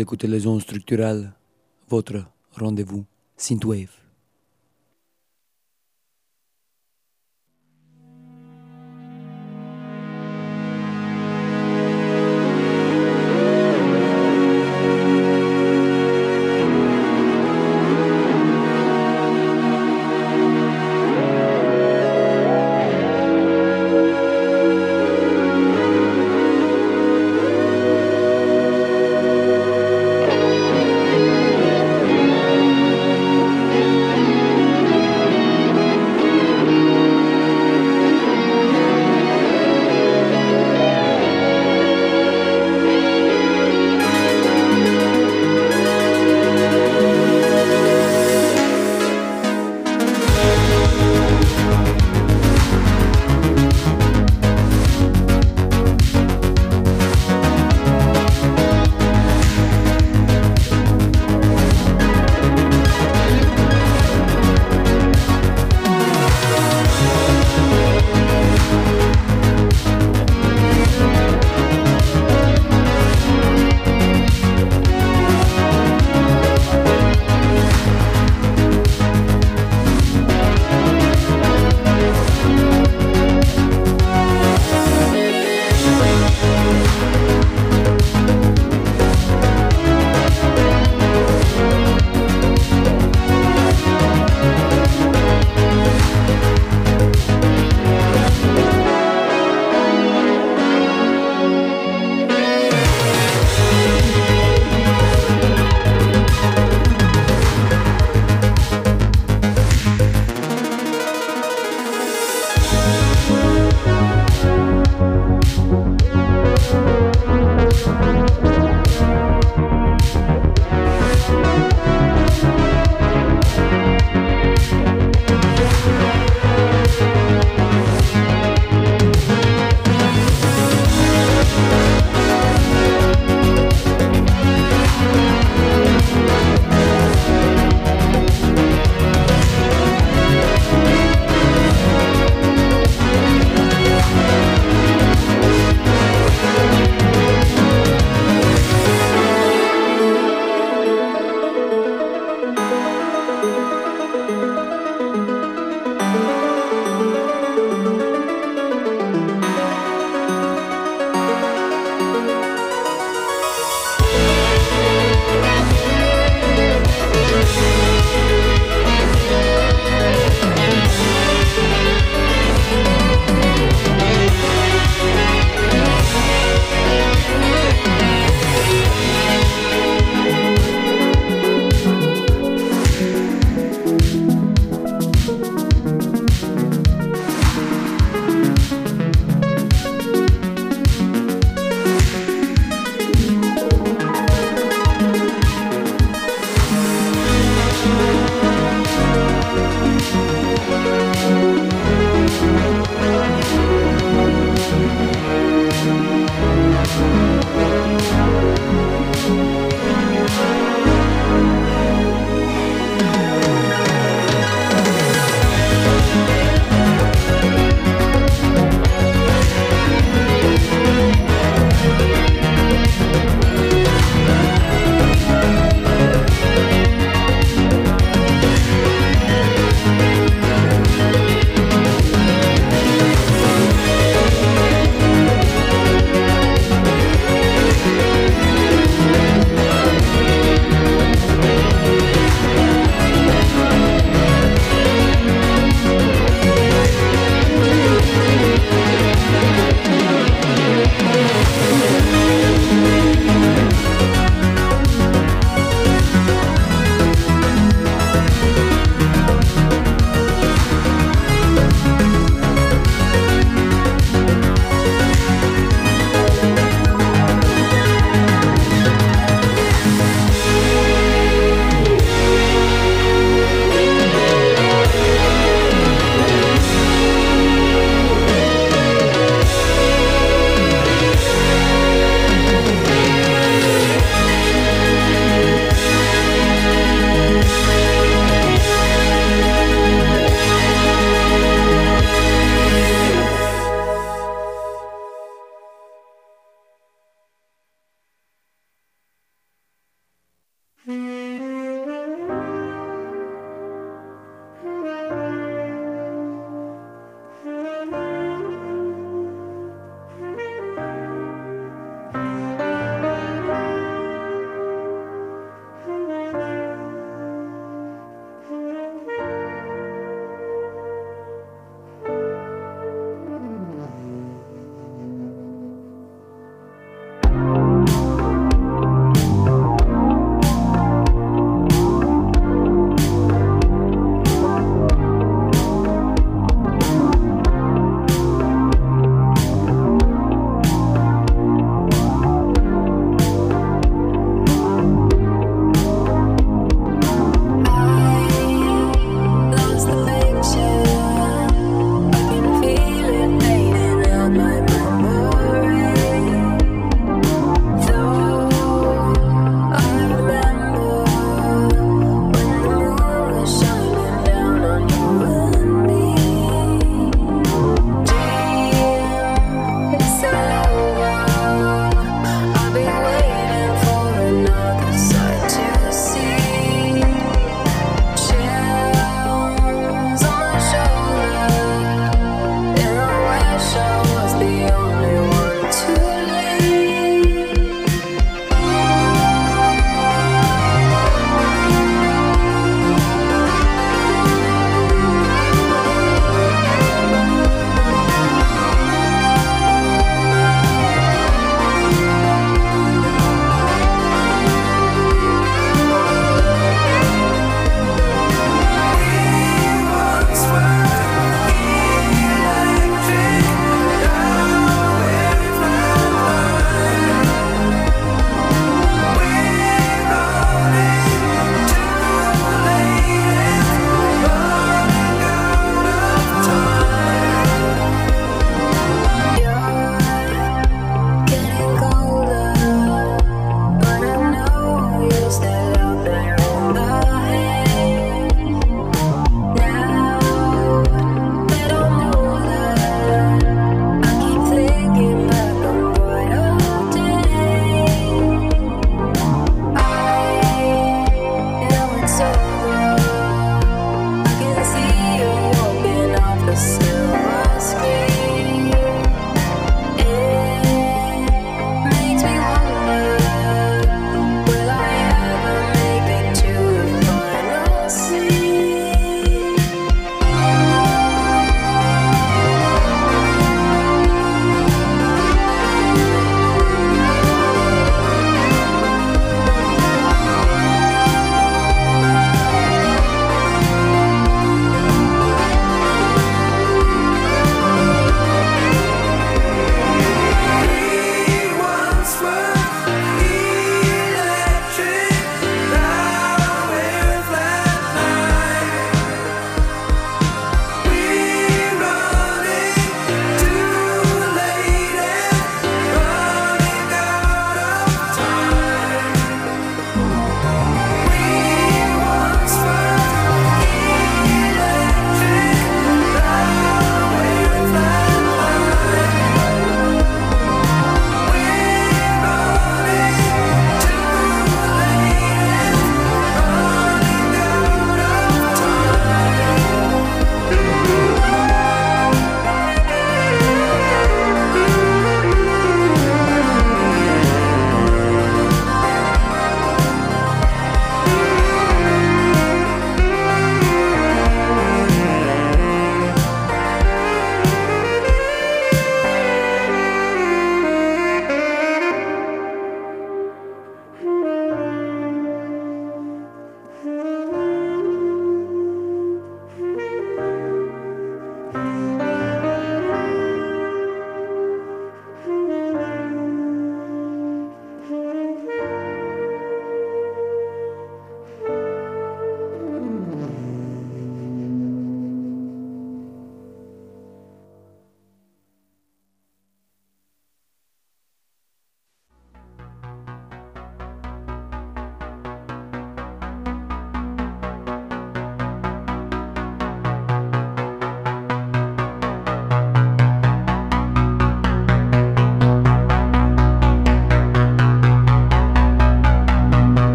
Écoutez les ondes structurales, votre rendez-vous Synthwave.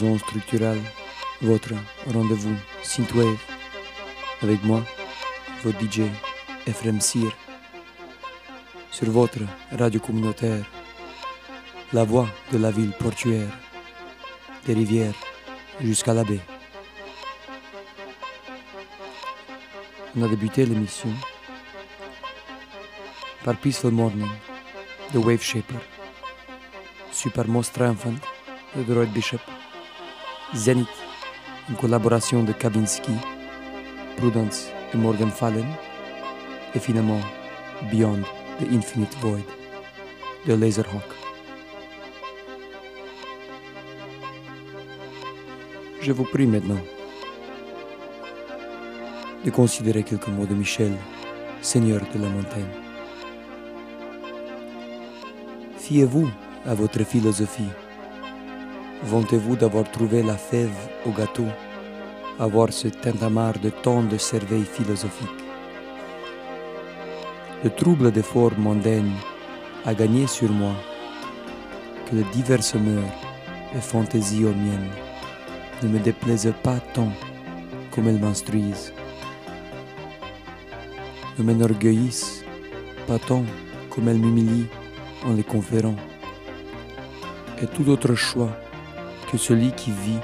Ondes structurales, votre rendez-vous Synthwave. Avec moi, votre DJ Ephraim Sir. Sur votre radio communautaire, la voix de la ville portuaire, des rivières jusqu'à la baie. On a débuté l'émission par Peaceful Morning de Wave Shaper, Super Most Triumphant de Droid Bishop, Zenith, une collaboration de Kavinsky, Prudence et Morgan Fallen, et finalement Beyond the Infinite Void de Laserhawk. Je vous prie maintenant de considérer quelques mots de Michel, Seigneur de la montagne. Fiez-vous à votre philosophie. Vantez-vous d'avoir trouvé la fève au gâteau, avoir ce tintamarre de tant de cerveilles philosophiques. Le trouble des formes mondaines a gagné sur moi que les diverses mœurs et fantaisies aux miennes ne me déplaisent pas tant comme elles m'instruisent ne m'enorgueillissent pas tant comme elles m'humilient en les conférant. Et tout autre choix que celui qui vit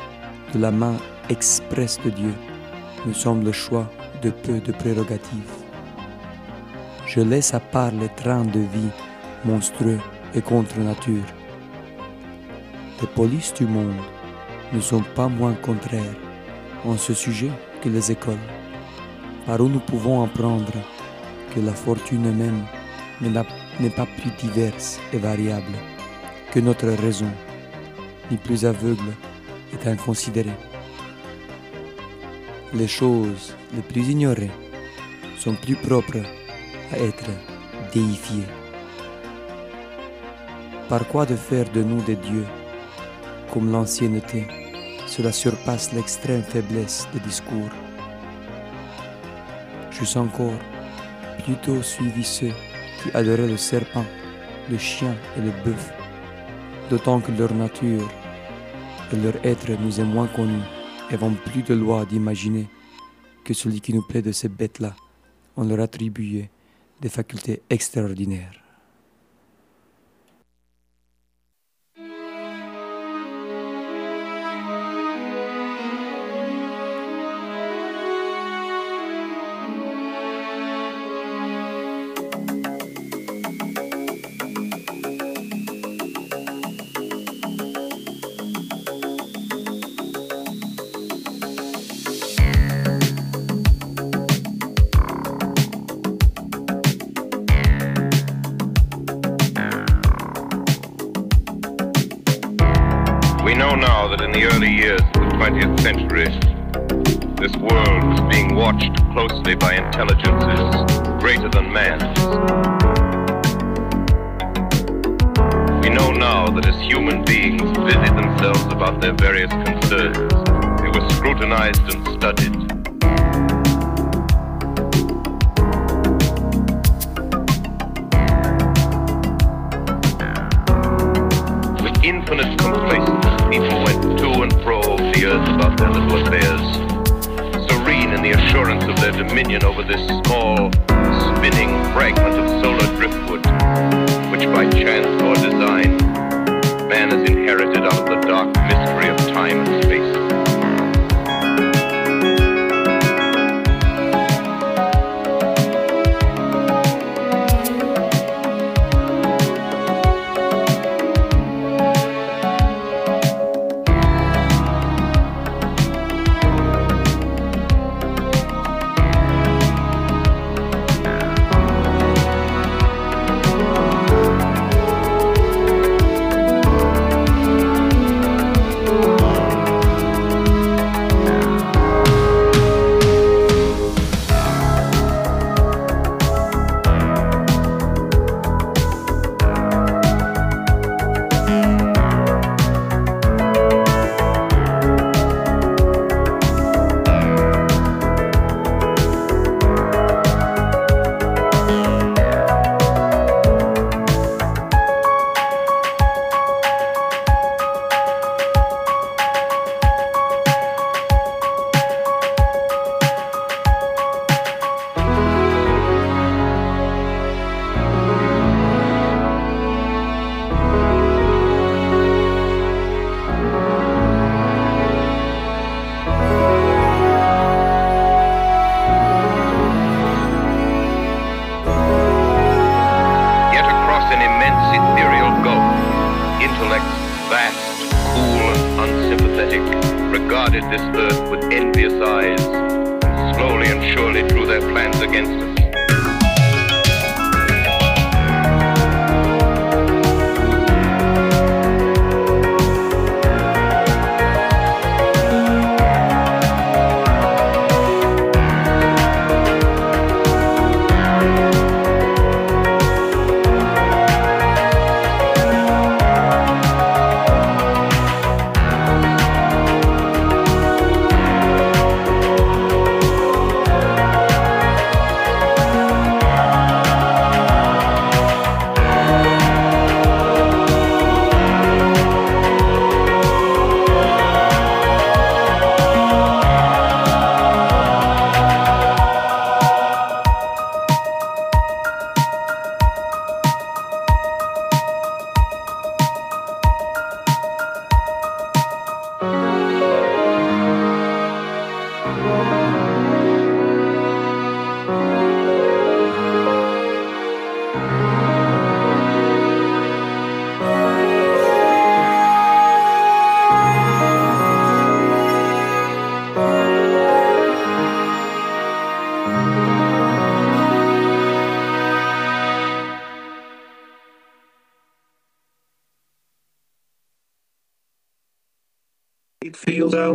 de la main expresse de Dieu me semble le choix de peu de prérogatives. Je laisse à part les trains de vie monstrueux et contre nature. Les polices du monde ne sont pas moins contraires en ce sujet que les écoles, par où nous pouvons apprendre que la fortune même n'est pas plus diverse et variable que notre raison, ni plus aveugle et inconsidérée. Les choses les plus ignorées sont plus propres à être déifiées. Par quoi de faire de nous des dieux comme l'ancienneté? Cela surpasse l'extrême faiblesse des discours. Juste encore plutôt suivi ceux qui adoraient le serpent, le chien et le bœuf, d'autant que leur nature leur être nous est moins connus et avons plus de loi d'imaginer que celui qui nous plaît de ces bêtes-là, on leur attribuait des facultés extraordinaires. and man. We know now that as human beings busied themselves about their various concerns, they were scrutinized and studied. With infinite complacency, people went to and fro over the earth about their little affairs, serene in the assurance of their dominion over this small, spinning fragment of solar driftwood, which by chance or design, man has inherited out of the dark mystery of time and space.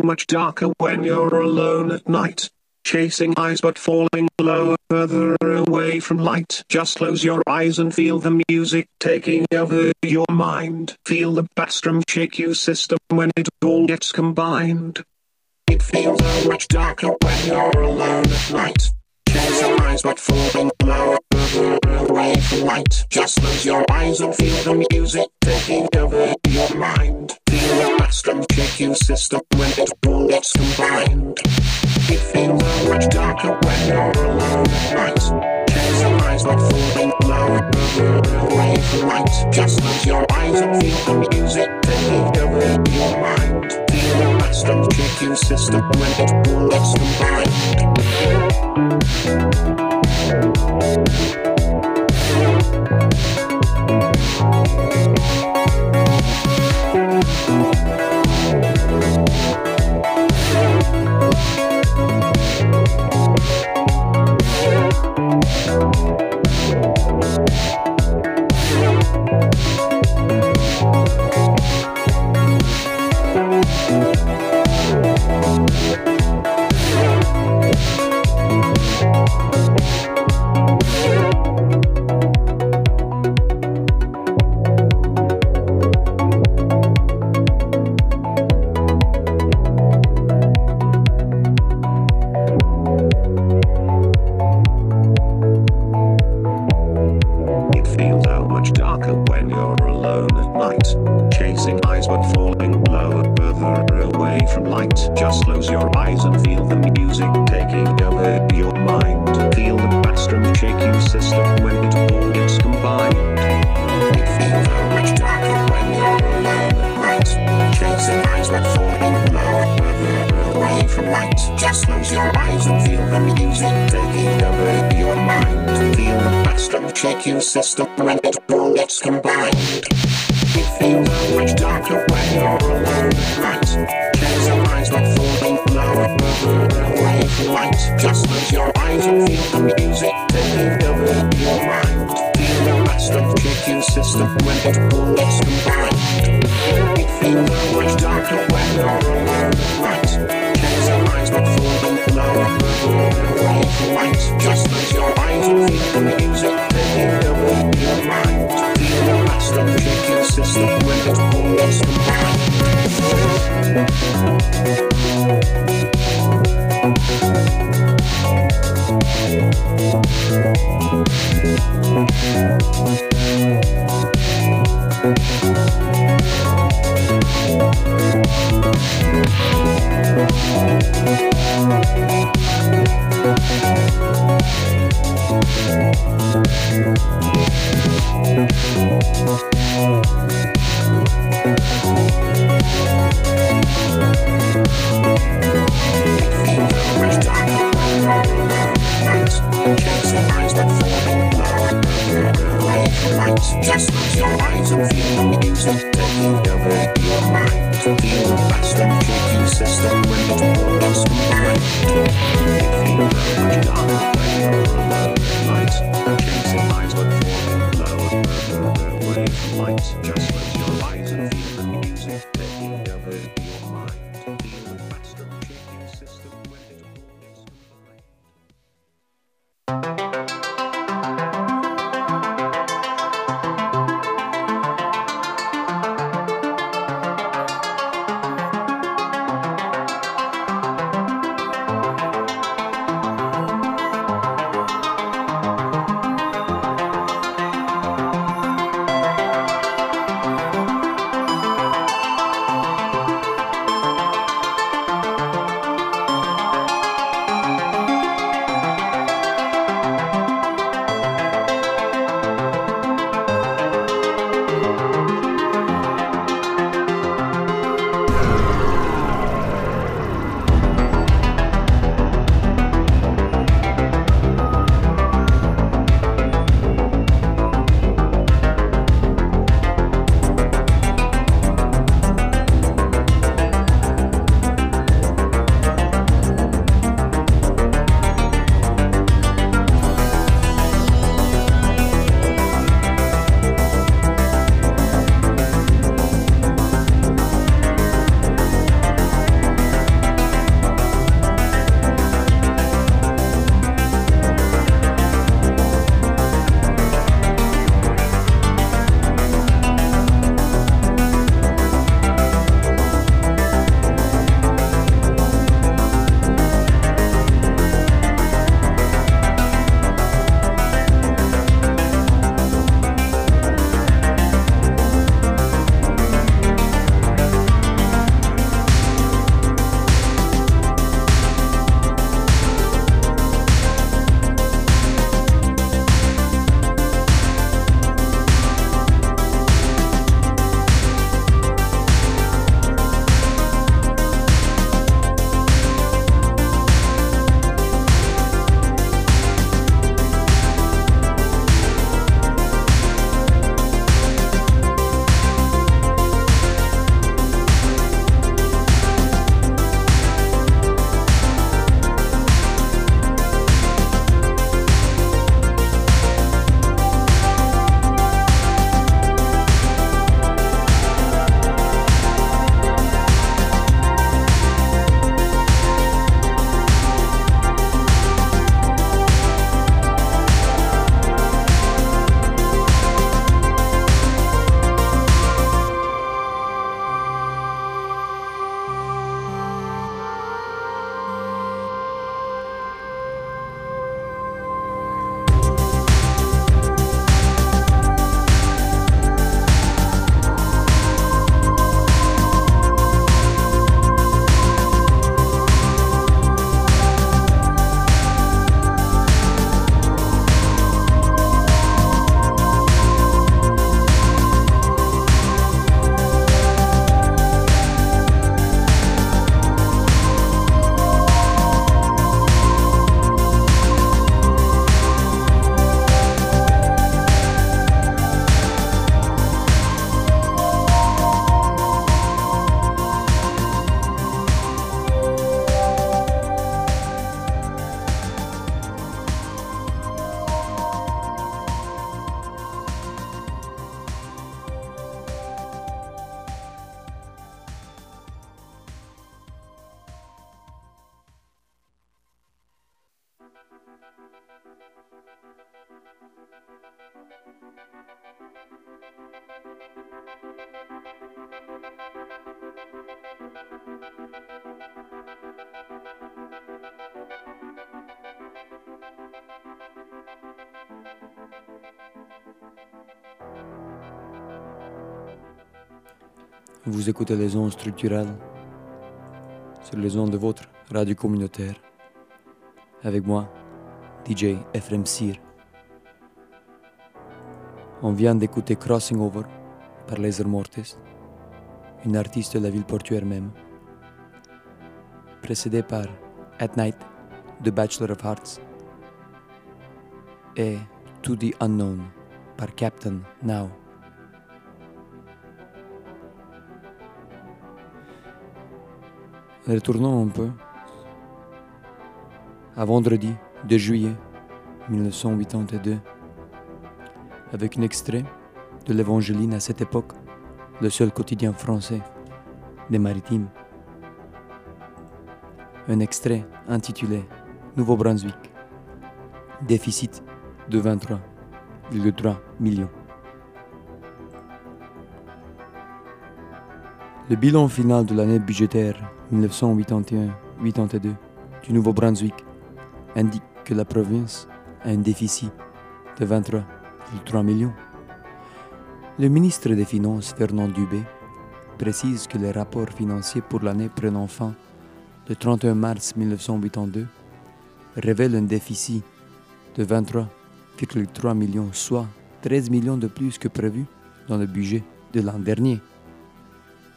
Much darker when you're alone at night. Chasing eyes but falling lower, further away from light. Just close your eyes and feel the music taking over your mind. Feel the bass drum shake your system when it all gets combined. It feels so much darker when you're alone at night. Chasing eyes but falling lower, further away from light. Just close your eyes and feel the music taking over your mind. Bass drum shake system when it all gets combined. It feels much darker when you're alone at night. Chasing eyes but falling lower, away from light. Just close your eyes and feel the music taking over your mind. Feel the drum shake system when it all gets combined. Vous écoutez les ondes structurelles sur les ondes de votre radio communautaire. Avec moi, DJ Ephraim Sir. On vient d'écouter Crossing Over par Laser Mortis, une artiste de la ville portuaire même. Précédé par At Night de Bachelor of Hearts et To the Unknown par Captain Now. Retournons un peu à vendredi 2 juillet 1982 avec un extrait de l'Évangéline à cette époque le seul quotidien français des maritimes. Un extrait intitulé Nouveau-Brunswick. Déficit de 23,3 millions. Le bilan final de l'année budgétaire 1981-82 du Nouveau-Brunswick indique que la province a un déficit de 23,3 millions. Le ministre des Finances, Fernand Dubé, précise que les rapports financiers pour l'année prenant fin le 31 mars 1982 révèlent un déficit de 23,3 millions, soit 13 millions de plus que prévu dans le budget de l'an dernier.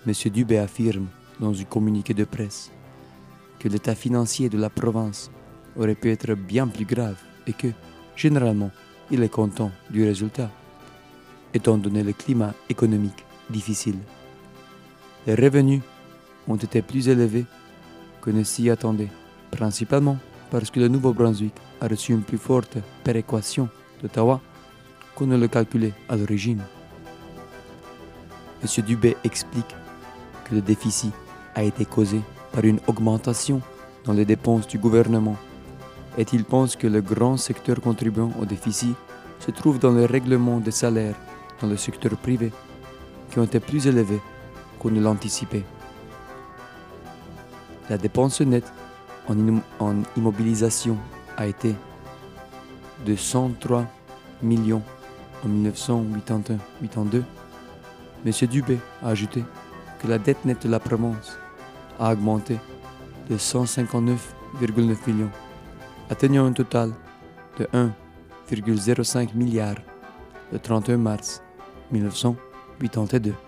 M. Dubé affirme dans un communiqué de presse que l'état financier de la province aurait pu être bien plus grave et que, généralement, il est content du résultat, étant donné le climat économique difficile. Les revenus ont été plus élevés que ne s'y attendait, principalement parce que le Nouveau-Brunswick a reçu une plus forte péréquation d'Ottawa qu'on ne le calculait à l'origine. M. Dubé explique que le déficit a été causé par une augmentation dans les dépenses du gouvernement et il pense que le grand secteur contribuant au déficit se trouve dans le règlement des salaires dans le secteur privé qui ont été plus élevés qu'on ne l'anticipait. La dépense nette en, immobilisation a été de 103 millions en 1981-82. M. Dubé a ajouté que la dette nette de la province a augmenté de 159,9 millions, atteignant un total de 1,05 milliard le 31 mars 1982.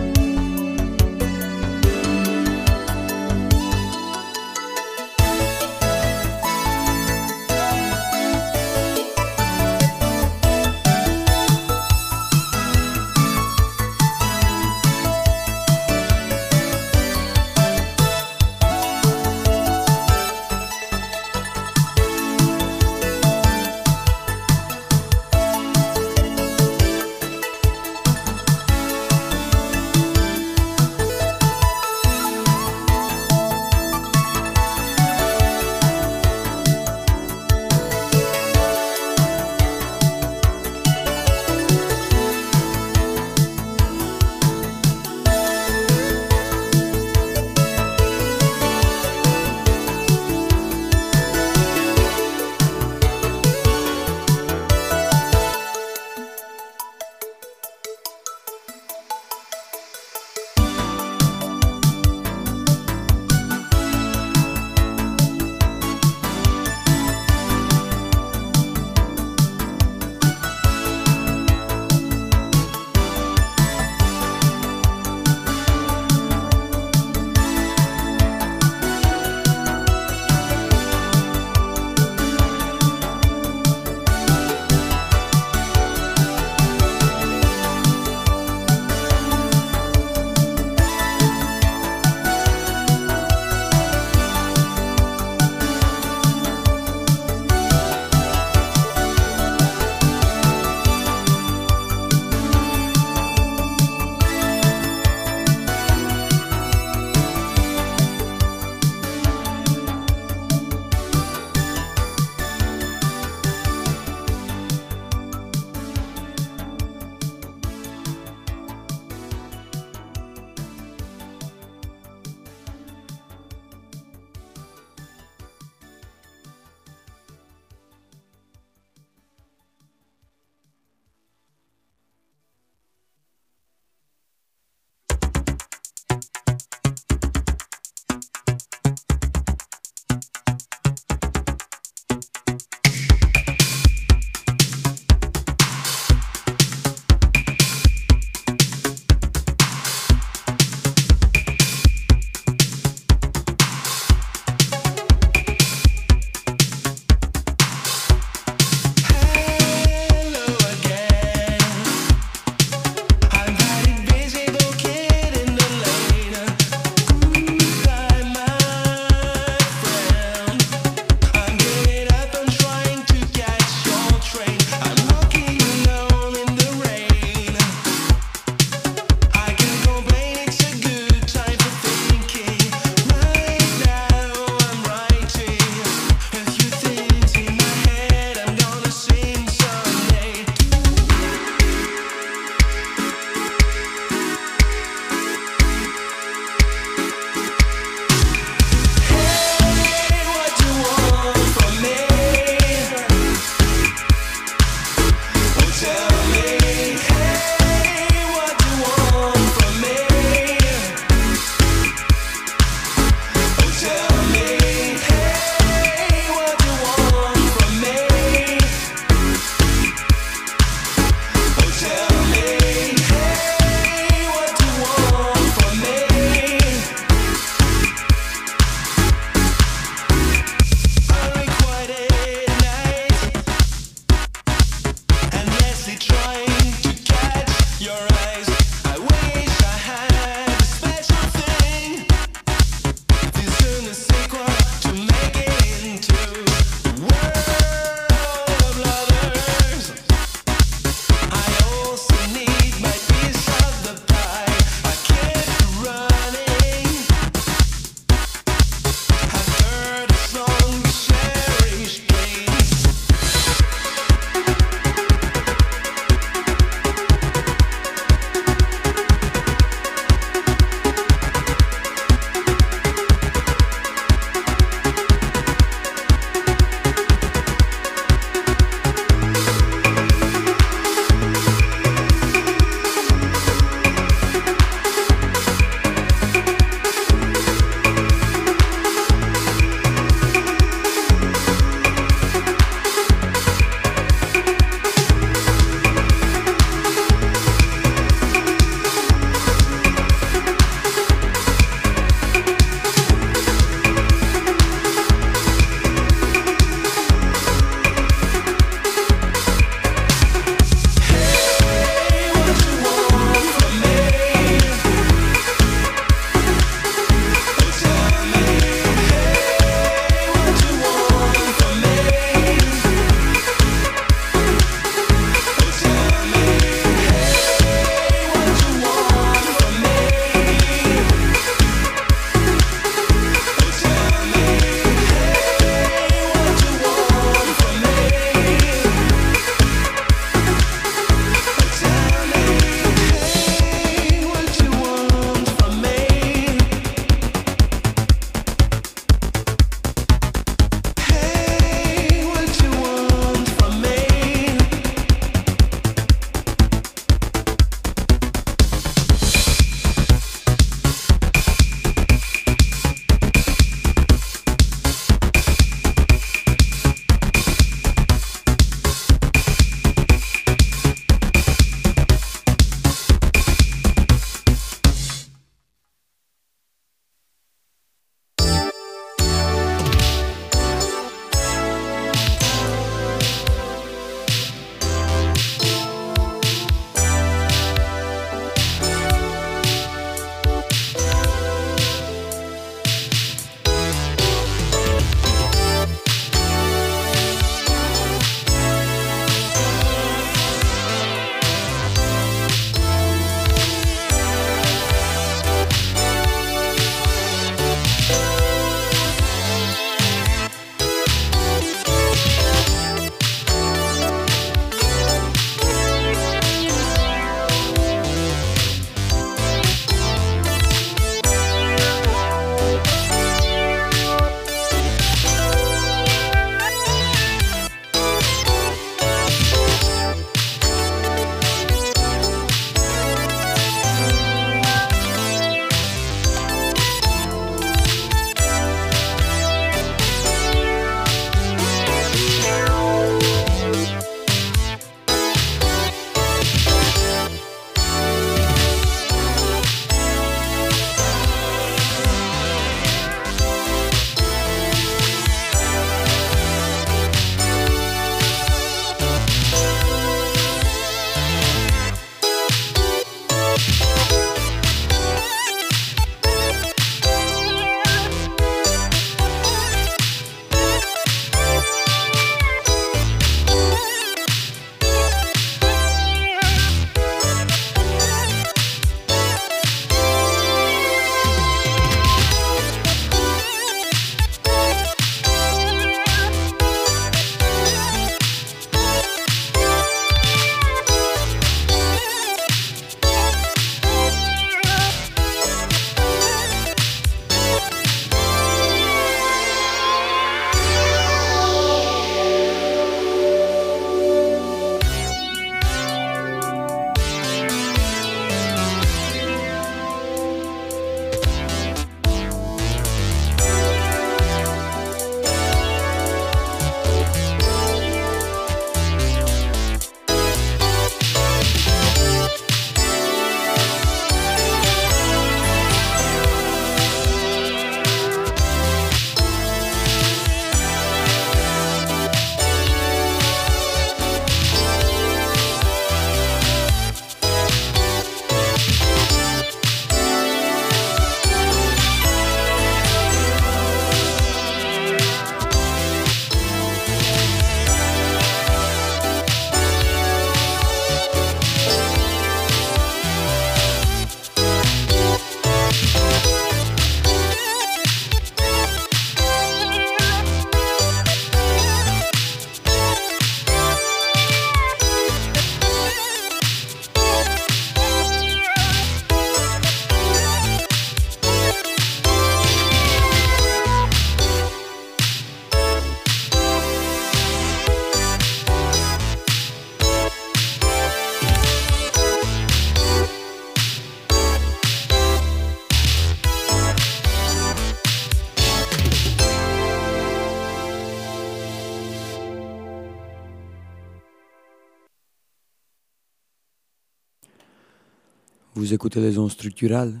Vous écoutez les ondes structurales,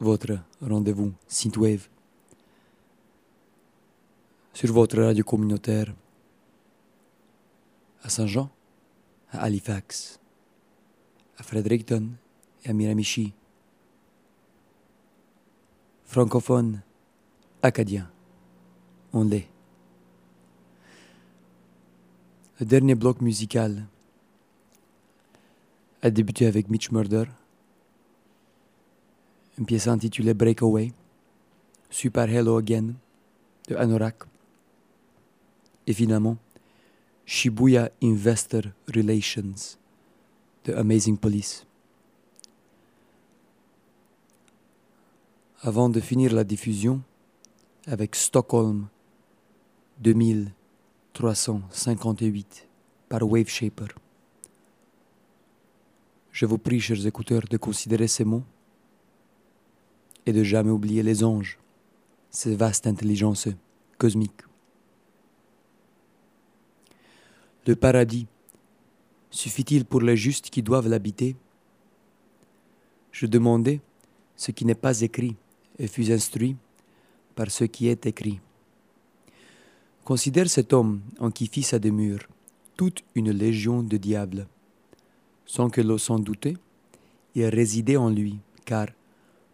votre rendez-vous Synthwave, sur votre radio communautaire à Saint-Jean, à Halifax, à Fredericton et à Miramichi. Francophone, acadien, on l'est. Le dernier bloc musical a débuté avec Mitch Murder, une pièce intitulée Breakaway, Super Hello Again de Anorak, et finalement Shibuya Investor Relations de Amazing Police. Avant de finir la diffusion avec Stockholm 2358 par Wave Shaper. Je vous prie, chers écouteurs, de considérer ces mots et de jamais oublier les anges, ces vastes intelligences cosmiques. Le paradis suffit-il pour les justes qui doivent l'habiter? Je demandais ce qui n'est pas écrit et fus instruit par ce qui est écrit. Considère cet homme en qui fit sa demeure toute une légion de diables sans que l'on s'en doutait, il résidait en lui, car,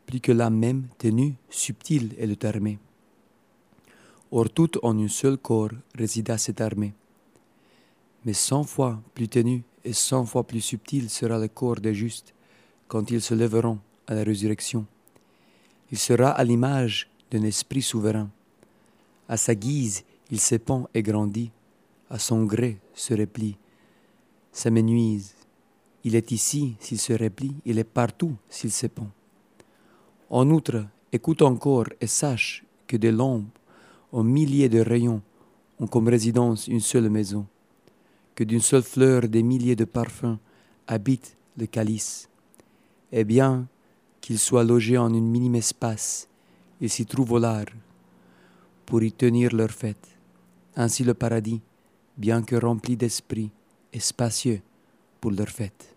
plus que l'âme même tenue, subtile est le termé. Or tout en un seul corps résida cette armée. Mais cent fois plus tenu et cent fois plus subtil sera le corps des justes quand ils se lèveront à la résurrection. Il sera à l'image d'un esprit souverain. À sa guise, il s'épand et grandit, à son gré se replie, s'amenuise, il est ici s'il se replie, il est partout s'il se pend. En outre, écoute encore et sache que des lampes, aux milliers de rayons, ont comme résidence une seule maison, que d'une seule fleur des milliers de parfums habitent le calice. Et bien qu'ils soient logés en un minime espace, ils s'y trouvent au large pour y tenir leur fête. Ainsi le paradis, bien que rempli d'esprit, est spacieux pour leur fête.